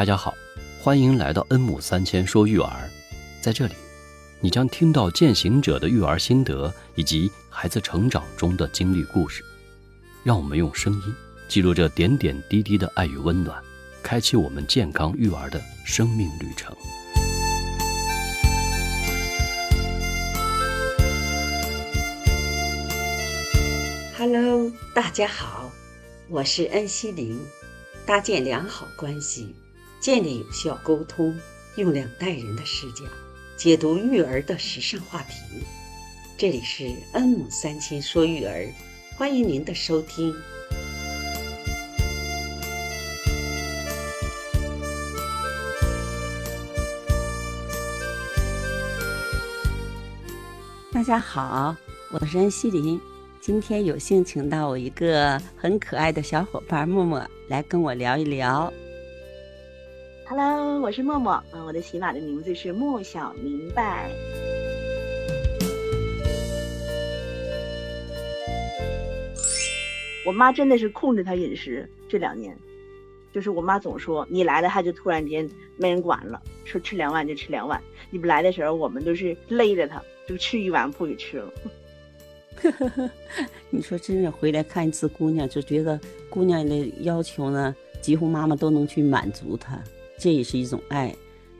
大家好，欢迎来到恩母三千说育儿。在这里，你将听到践行者的育儿心得以及孩子成长中的经历故事。让我们用声音记录这点点滴滴的爱与温暖，开启我们健康育儿的生命旅程。Hello，大家好，我是恩熙玲。搭建良好关系，建立有效沟通，用两代人的视角解读育儿的时尚话题。这里是恩母三千说育儿，欢迎您的收听。大家好，我是恩熙林。今天有幸请到我一个很可爱的小伙伴默默来跟我聊一聊。Hello，我是默默，嗯，我的喜马的名字是莫小明白。我妈真的是控制她饮食，这两年，就是我妈总说你来了，她就突然间没人管了，说吃两碗就吃两碗。你不来的时候，我们都是勒着她，就吃一碗不给吃了。呵呵呵，你说真是回来看一次姑娘，就觉得姑娘的要求呢，几乎妈妈都能去满足她，这也是一种爱。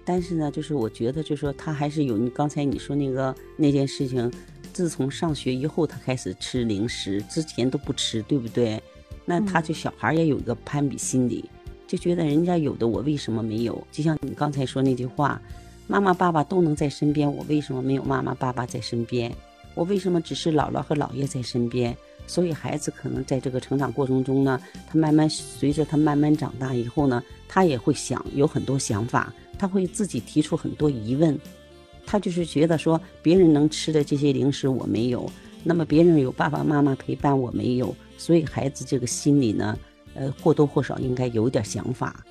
但是呢，就是我觉得，就是说他还是有你刚才你说那个那件事情，自从上学以后，他开始吃零食，之前都不吃，对不对？那他就小孩也有一个攀比心理，就觉得人家有的我为什么没有？就像你刚才说那句话，妈妈爸爸都能在身边，我为什么没有妈妈爸爸在身边？我为什么只是姥姥和姥爷在身边？所以孩子可能在这个成长过程中呢，他慢慢随着他慢慢长大以后呢，他也会想有很多想法，他会自己提出很多疑问，他就是觉得说别人能吃的这些零食我没有，那么别人有爸爸妈妈陪伴我没有，所以孩子这个心里呢，呃或多或少应该有点想法。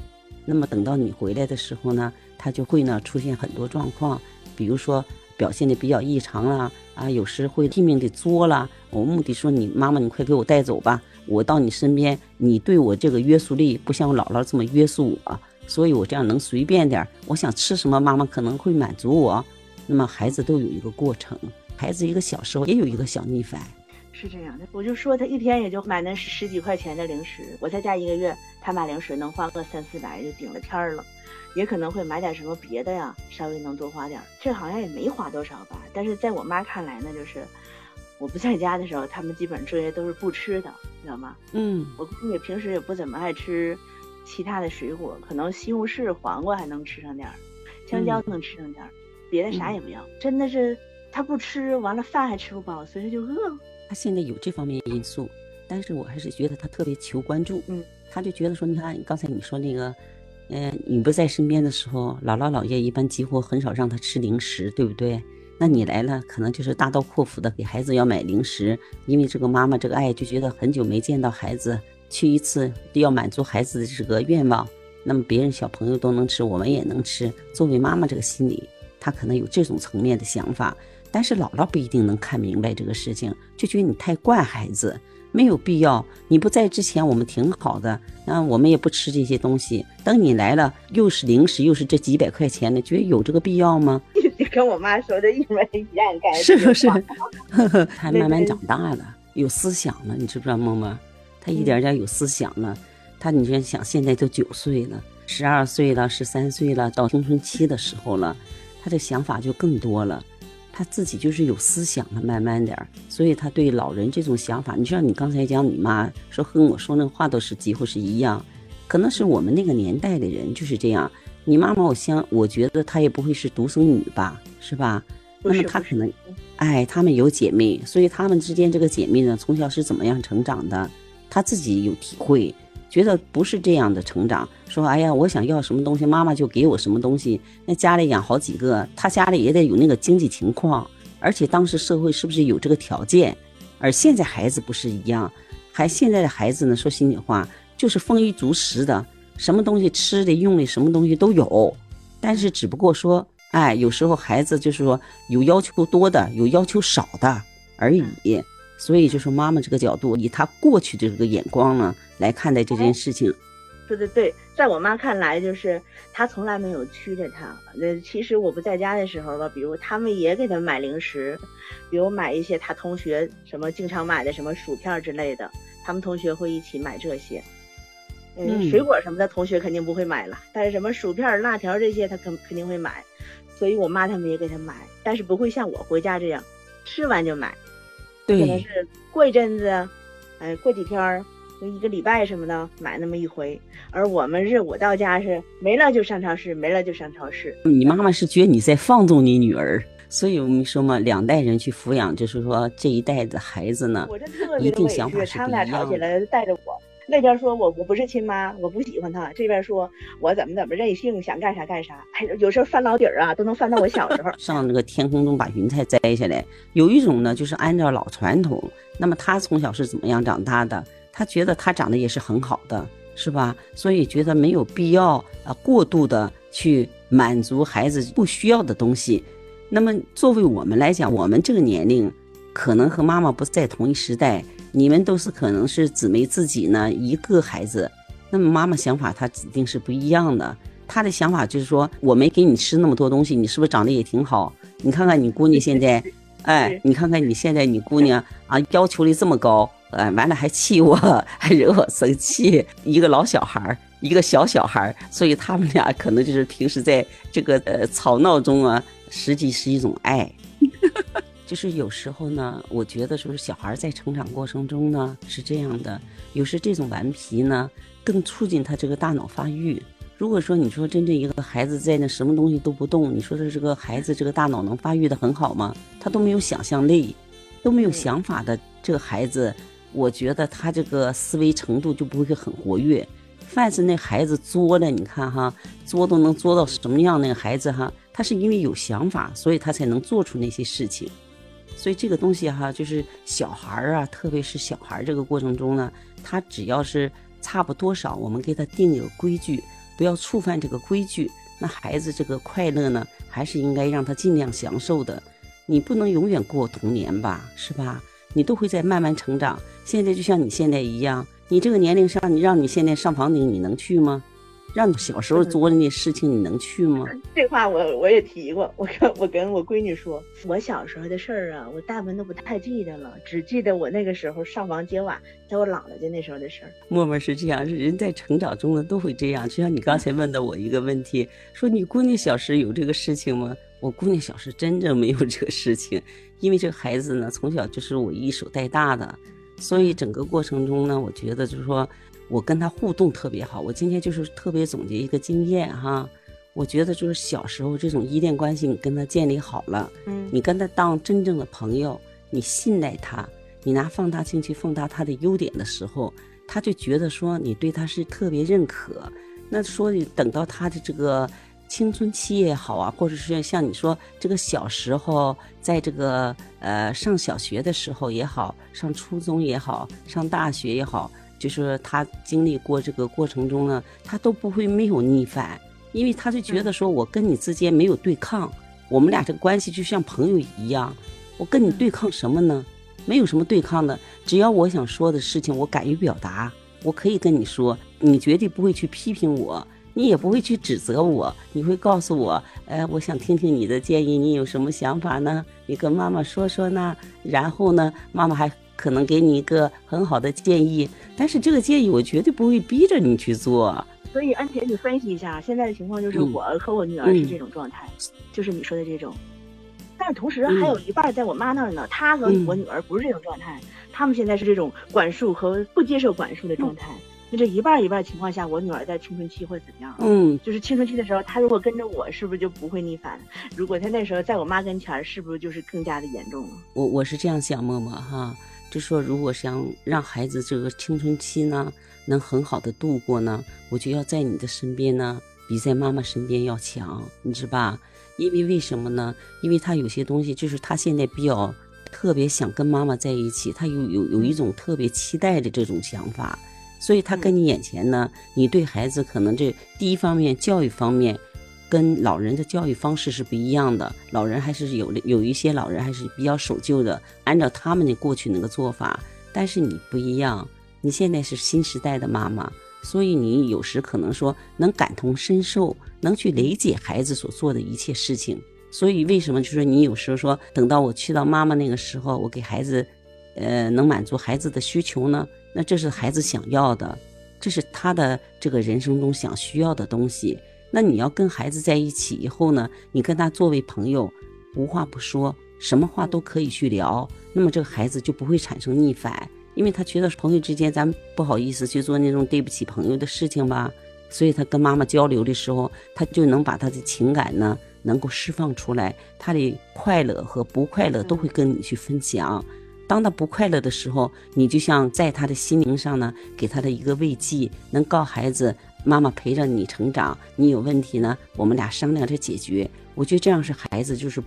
那么等到你回来的时候呢，他就会呢出现很多状况，比如说。表现的比较异常啦啊，有时会拼命的作啦。我目的说你妈妈，你快给我带走吧，我到你身边，你对我这个约束力不像我姥姥这么约束我，所以我这样能随便点。我想吃什么，妈妈可能会满足我。那么孩子都有一个过程，孩子一个小时候也有一个小逆反，是这样的。我就说他一天也就买那十几块钱的零食，我在家一个月，他买零食能花个三四百就顶了天儿了。也可能会买点什么别的呀，稍微能多花点。这好像也没花多少吧。但是在我妈看来呢，就是我不在家的时候，他们基本上这些都是不吃的，知道吗？嗯，我也平时也不怎么爱吃其他的水果，可能西红柿、黄瓜还能吃上点儿，香蕉能吃上点儿，别的啥也不要。真的是他不吃，完了饭还吃不饱，所以就饿。他现在有这方面因素，但是我还是觉得他特别求关注。嗯，他就觉得说，你看刚才你说那个。嗯，你不在身边的时候，姥姥姥爷一般几乎很少让他吃零食，对不对？那你来了，可能就是大刀阔斧的给孩子要买零食，因为这个妈妈这个爱就觉得很久没见到孩子，去一次要满足孩子的这个愿望。那么别人小朋友都能吃，我们也能吃。作为妈妈这个心理，他可能有这种层面的想法，但是姥姥不一定能看明白这个事情，就觉得你太惯孩子。没有必要，你不在之前我们挺好的，那我们也不吃这些东西。等你来了，又是零食，又是这几百块钱的，觉得有这个必要吗？跟我妈说的一模一样，感是不是？他慢慢长大了，有思想了，你知不知道，默默？他一点点有思想了。他，你说想，现在都九岁了，十二岁了，十三岁了，到青春期的时候了，他的想法就更多了。他自己就是有思想的，慢慢点儿，所以他对老人这种想法，你知道，你刚才讲你妈说和我说那话都是几乎是一样，可能是我们那个年代的人就是这样。你妈妈，我相，我觉得她也不会是独生女吧，是吧？那么她可能，哎，她们有姐妹，所以她们之间这个姐妹呢，从小是怎么样成长的，她自己有体会。觉得不是这样的成长，说哎呀，我想要什么东西，妈妈就给我什么东西。那家里养好几个，他家里也得有那个经济情况，而且当时社会是不是有这个条件？而现在孩子不是一样，还现在的孩子呢，说心里话，就是丰衣足食的，什么东西吃的、用的，什么东西都有。但是只不过说，哎，有时候孩子就是说有要求多的，有要求少的而已。所以，就是妈妈这个角度，以她过去的这个眼光呢来看待这件事情，说的对，在我妈看来，就是她从来没有屈着她。那其实我不在家的时候吧，比如他们也给她买零食，比如买一些她同学什么经常买的什么薯片之类的，他们同学会一起买这些。嗯，水果什么的，同学肯定不会买了，但是什么薯片、辣条这些，他肯肯定会买。所以我妈他们也给他买，但是不会像我回家这样，吃完就买。对，可能是过一阵子，哎，过几天儿。一个礼拜什么的买那么一回，而我们是我到家是没了就上超市，没了就上超市。你妈妈是觉得你在放纵你女儿，所以我们说嘛，两代人去抚养，就是说这一代的孩子呢，一定想法是不一样。他们俩吵起来带着我，那边说我我不是亲妈，我不喜欢他；这边说我怎么怎么任性，想干啥干啥。哎，有时候翻老底儿啊，都能翻到我小时候。上那个天空中把云彩摘下来，有一种呢，就是按照老传统，那么他从小是怎么样长大的？他觉得他长得也是很好的，是吧？所以觉得没有必要啊过度的去满足孩子不需要的东西。那么作为我们来讲，我们这个年龄可能和妈妈不在同一时代，你们都是可能是姊妹自己呢一个孩子，那么妈妈想法她指定是不一样的。她的想法就是说，我没给你吃那么多东西，你是不是长得也挺好？你看看你姑娘现在，哎，你看看你现在你姑娘啊，要求的这么高。哎，完了还气我，还惹我生气。一个老小孩儿，一个小小孩儿，所以他们俩可能就是平时在这个呃吵闹中啊，实际是一种爱。就是有时候呢，我觉得说是小孩在成长过程中呢是这样的，有时这种顽皮呢更促进他这个大脑发育。如果说你说真正一个孩子在那什么东西都不动，你说的这个孩子这个大脑能发育的很好吗？他都没有想象力，都没有想法的这个孩子。我觉得他这个思维程度就不会很活跃。凡是那孩子作的，你看哈，作都能作到什么样？那个孩子哈，他是因为有想法，所以他才能做出那些事情。所以这个东西哈，就是小孩儿啊，特别是小孩儿这个过程中呢，他只要是差不多少，我们给他定一个规矩，不要触犯这个规矩，那孩子这个快乐呢，还是应该让他尽量享受的。你不能永远过童年吧，是吧？你都会在慢慢成长。现在就像你现在一样，你这个年龄上，你让你现在上房顶，你能去吗？让你小时候做的那事情，你能去吗？这话我我也提过，我跟我跟我闺女说，我小时候的事儿啊，我大部分都不太记得了，只记得我那个时候上房揭瓦，在我姥姥家那时候的事儿。默默是这样，人在成长中呢都会这样。就像你刚才问的我一个问题，说你闺女小时有这个事情吗？我姑娘小时真正没有这个事情，因为这个孩子呢从小就是我一手带大的。所以整个过程中呢，我觉得就是说，我跟他互动特别好。我今天就是特别总结一个经验哈，我觉得就是小时候这种依恋关系，你跟他建立好了，嗯，你跟他当真正的朋友，你信赖他，你拿放大镜去放大他的优点的时候，他就觉得说你对他是特别认可。那说等到他的这个。青春期也好啊，或者是像你说这个小时候，在这个呃上小学的时候也好，上初中也好，上大学也好，就是他经历过这个过程中呢，他都不会没有逆反，因为他就觉得说我跟你之间没有对抗，我们俩这个关系就像朋友一样，我跟你对抗什么呢？没有什么对抗的，只要我想说的事情，我敢于表达，我可以跟你说，你绝对不会去批评我。你也不会去指责我，你会告诉我，哎，我想听听你的建议，你有什么想法呢？你跟妈妈说说呢。然后呢，妈妈还可能给你一个很好的建议，但是这个建议我绝对不会逼着你去做。所以，安姐，你分析一下现在的情况，就是我和我女儿是这种状态，就是你说的这种。但是同时还有一半在我妈那儿呢，她和我女儿不是这种状态，他们现在是这种管束和不接受管束的状态。那这一半一半情况下，我女儿在青春期会怎么样？嗯，就是青春期的时候，她如果跟着我，是不是就不会逆反？如果她那时候在我妈跟前，是不是就是更加的严重了？我我是这样想，默默哈，就说如果想让孩子这个青春期呢，能很好的度过呢，我就要在你的身边呢，比在妈妈身边要强，你知吧？因为为什么呢？因为他有些东西，就是他现在比较特别想跟妈妈在一起，他有有有一种特别期待的这种想法。所以他跟你眼前呢，你对孩子可能这第一方面教育方面，跟老人的教育方式是不一样的。老人还是有有一些老人还是比较守旧的，按照他们的过去那个做法。但是你不一样，你现在是新时代的妈妈，所以你有时可能说能感同身受，能去理解孩子所做的一切事情。所以为什么就是你有时候说等到我去到妈妈那个时候，我给孩子，呃，能满足孩子的需求呢？那这是孩子想要的，这是他的这个人生中想需要的东西。那你要跟孩子在一起以后呢，你跟他作为朋友，无话不说，什么话都可以去聊，那么这个孩子就不会产生逆反，因为他觉得朋友之间咱不好意思去做那种对不起朋友的事情吧，所以他跟妈妈交流的时候，他就能把他的情感呢能够释放出来，他的快乐和不快乐都会跟你去分享。当他不快乐的时候，你就像在他的心灵上呢，给他的一个慰藉，能告孩子妈妈陪着你成长，你有问题呢，我们俩商量着解决。我觉得这样是孩子就是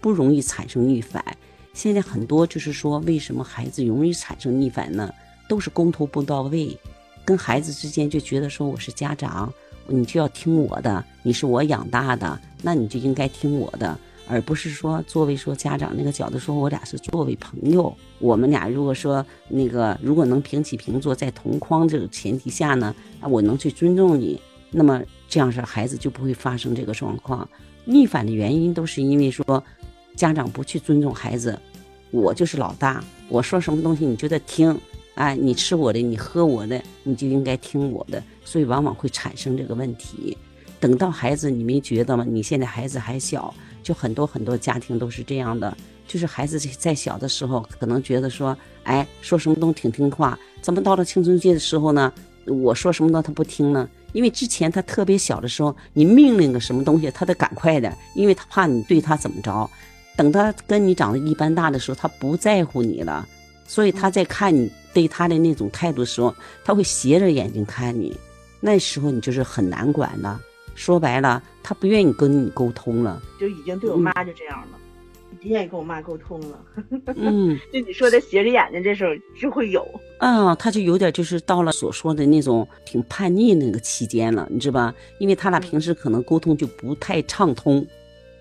不容易产生逆反。现在很多就是说，为什么孩子容易产生逆反呢？都是沟通不到位，跟孩子之间就觉得说我是家长，你就要听我的，你是我养大的，那你就应该听我的。而不是说作为说家长那个角度说，我俩是作为朋友，我们俩如果说那个如果能平起平坐，在同框这个前提下呢，啊，我能去尊重你，那么这样式孩子就不会发生这个状况。逆反的原因都是因为说家长不去尊重孩子，我就是老大，我说什么东西你就得听，哎，你吃我的，你喝我的，你就应该听我的，所以往往会产生这个问题。等到孩子，你没觉得吗？你现在孩子还小。就很多很多家庭都是这样的，就是孩子在小的时候可能觉得说，哎，说什么都挺听话，怎么到了青春期的时候呢？我说什么呢，他不听呢？因为之前他特别小的时候，你命令个什么东西，他得赶快的，因为他怕你对他怎么着。等他跟你长得一般大的时候，他不在乎你了，所以他在看你对他的那种态度的时候，他会斜着眼睛看你，那时候你就是很难管了。说白了，他不愿意跟你沟通了，就已经对我妈就这样了，不愿意跟我妈沟通了。嗯，就你说的斜着眼睛，这时候就会有。啊，他就有点就是到了所说的那种挺叛逆那个期间了，你知道吧？因为他俩平时可能沟通就不太畅通。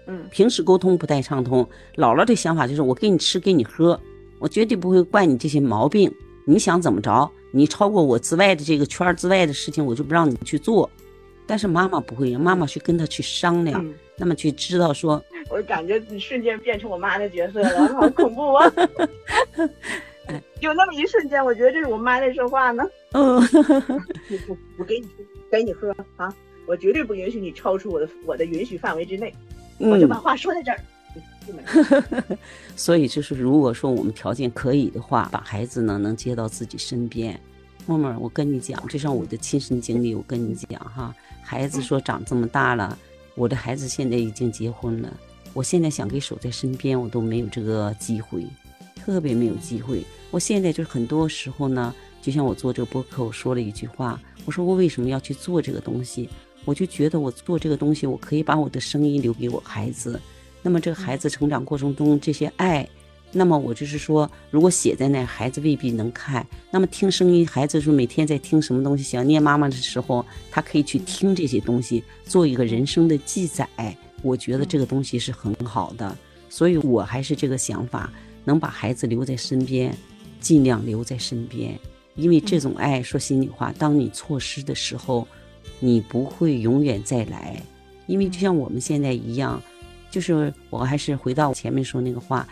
嗯，平时沟通不太畅通，姥姥的想法就是我给你吃给你喝，我绝对不会惯你这些毛病。你想怎么着？你超过我之外的这个圈之外的事情，我就不让你去做。但是妈妈不会，妈妈去跟他去商量，那么去知道说，我感觉你瞬间变成我妈的角色了，好恐怖啊！有那么一瞬间，我觉得这是我妈在说话呢。嗯，我给你给你喝啊，我绝对不允许你超出我的我的允许范围之内，我就把话说在这儿。所以就是，如果说我们条件可以的话，把孩子呢能接到自己身边。默默，我跟你讲，这是我的亲身经历。我跟你讲哈，孩子说长这么大了，我的孩子现在已经结婚了。我现在想给守在身边，我都没有这个机会，特别没有机会。我现在就是很多时候呢，就像我做这个播客，我说了一句话，我说我为什么要去做这个东西？我就觉得我做这个东西，我可以把我的声音留给我孩子。那么这个孩子成长过程中这些爱。那么我就是说，如果写在那，孩子未必能看。那么听声音，孩子说每天在听什么东西，想念妈妈的时候，他可以去听这些东西，做一个人生的记载。我觉得这个东西是很好的，所以我还是这个想法，能把孩子留在身边，尽量留在身边。因为这种爱，说心里话，当你错失的时候，你不会永远再来。因为就像我们现在一样，就是我还是回到前面说那个话。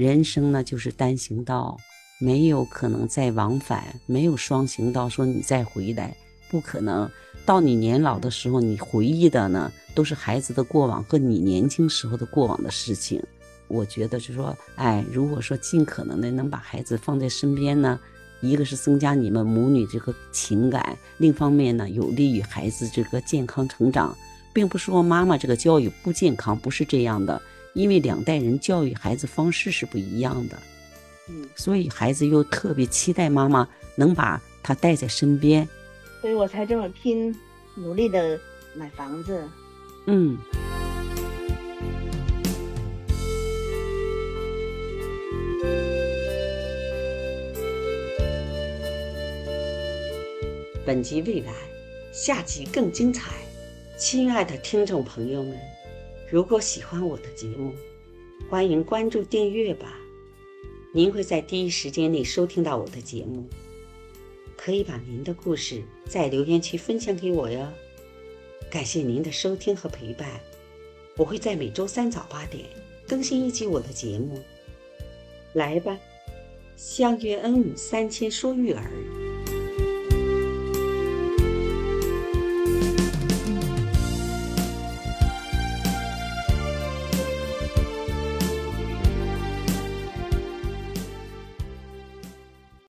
人生呢，就是单行道，没有可能再往返，没有双行道。说你再回来，不可能。到你年老的时候，你回忆的呢，都是孩子的过往和你年轻时候的过往的事情。我觉得就是说，哎，如果说尽可能的能把孩子放在身边呢，一个是增加你们母女这个情感，另一方面呢，有利于孩子这个健康成长，并不是说妈妈这个教育不健康，不是这样的。因为两代人教育孩子方式是不一样的，嗯，所以孩子又特别期待妈妈能把他带在身边，所以我才这么拼，努力的买房子，嗯。本集未来，下集更精彩，亲爱的听众朋友们。如果喜欢我的节目，欢迎关注订阅吧，您会在第一时间内收听到我的节目。可以把您的故事在留言区分享给我哟。感谢您的收听和陪伴，我会在每周三早八点更新一集我的节目。来吧，相约恩母三千说育儿。